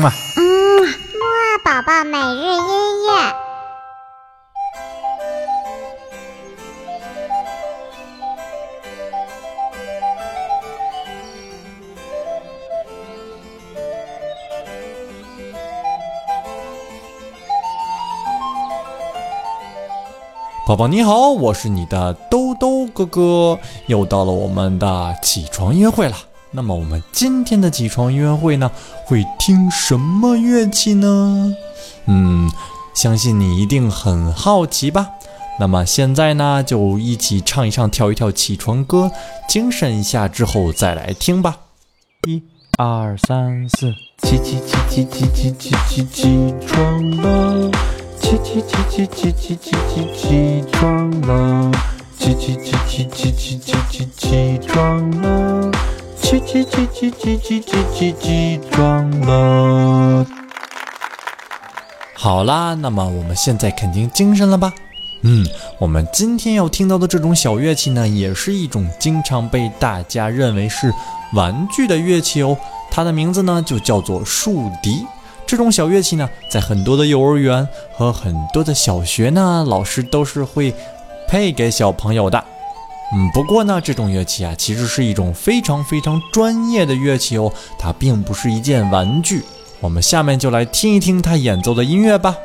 嘛。嗯，木二宝宝每日音乐。宝宝你好，我是你的兜兜哥哥，又到了我们的起床音乐会了。那么我们今天的起床音乐会呢，会听什么乐器呢？嗯，相信你一定很好奇吧。那么现在呢，就一起唱一唱、跳一跳起床歌，精神一下之后再来听吧。一、二、三、四，起起起起起起起起起床了。起起起起起起起起起床了！起起起起起起起起起床了！起起起起起起起起起床了！好啦，那么我们现在肯定精神了吧？嗯，我们今天要听到的这种小乐器呢，也是一种经常被大家认为是玩具的乐器哦。它的名字呢，就叫做竖笛。这种小乐器呢，在很多的幼儿园和很多的小学呢，老师都是会配给小朋友的。嗯，不过呢，这种乐器啊，其实是一种非常非常专业的乐器哦，它并不是一件玩具。我们下面就来听一听他演奏的音乐吧。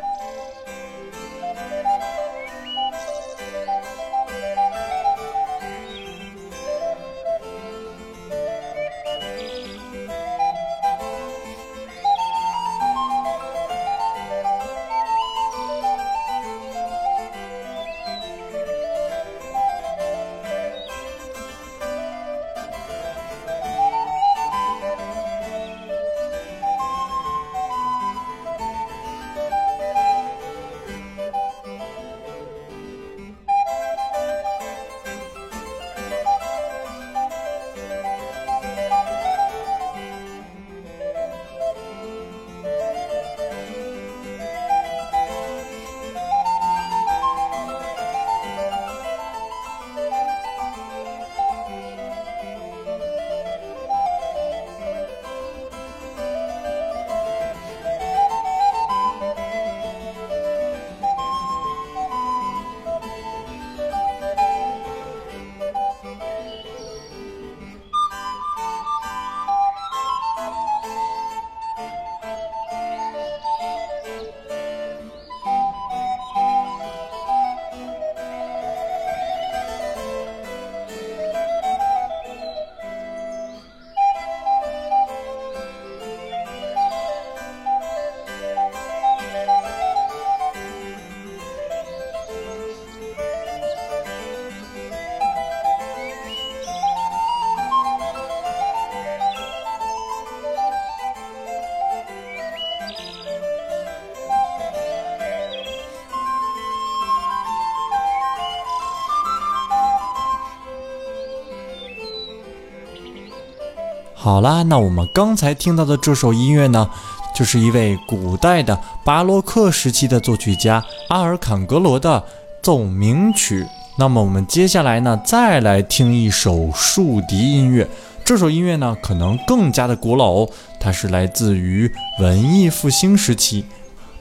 好啦，那我们刚才听到的这首音乐呢，就是一位古代的巴洛克时期的作曲家阿尔坎格罗的奏鸣曲。那么我们接下来呢，再来听一首竖笛音乐。这首音乐呢，可能更加的古老哦，它是来自于文艺复兴时期，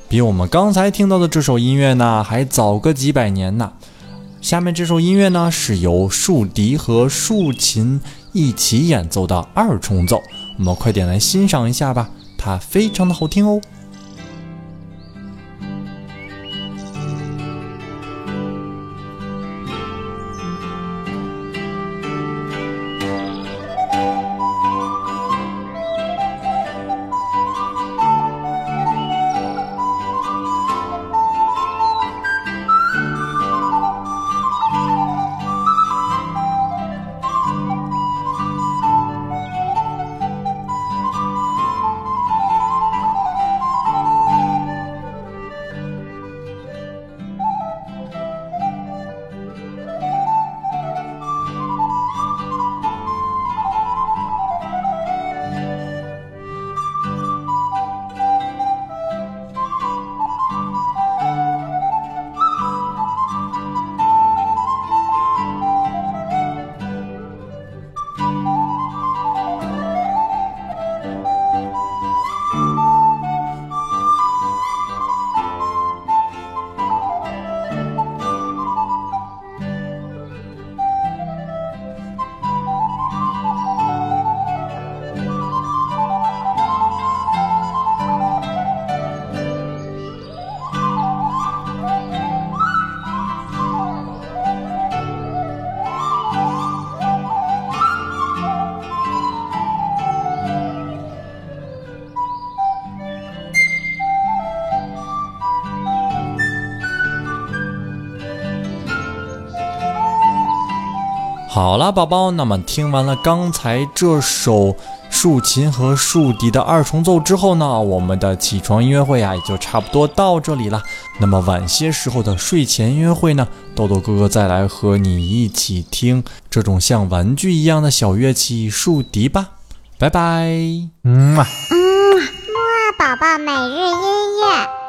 比我们刚才听到的这首音乐呢还早个几百年呢。下面这首音乐呢，是由竖笛和竖琴。一起演奏的二重奏，我们快点来欣赏一下吧，它非常的好听哦。好了，宝宝，那么听完了刚才这首竖琴和竖笛的二重奏之后呢，我们的起床音乐会啊也就差不多到这里了。那么晚些时候的睡前音乐会呢，豆豆哥哥再来和你一起听这种像玩具一样的小乐器竖笛吧。拜拜。嗯嘛。嗯，木啊宝宝每日音乐。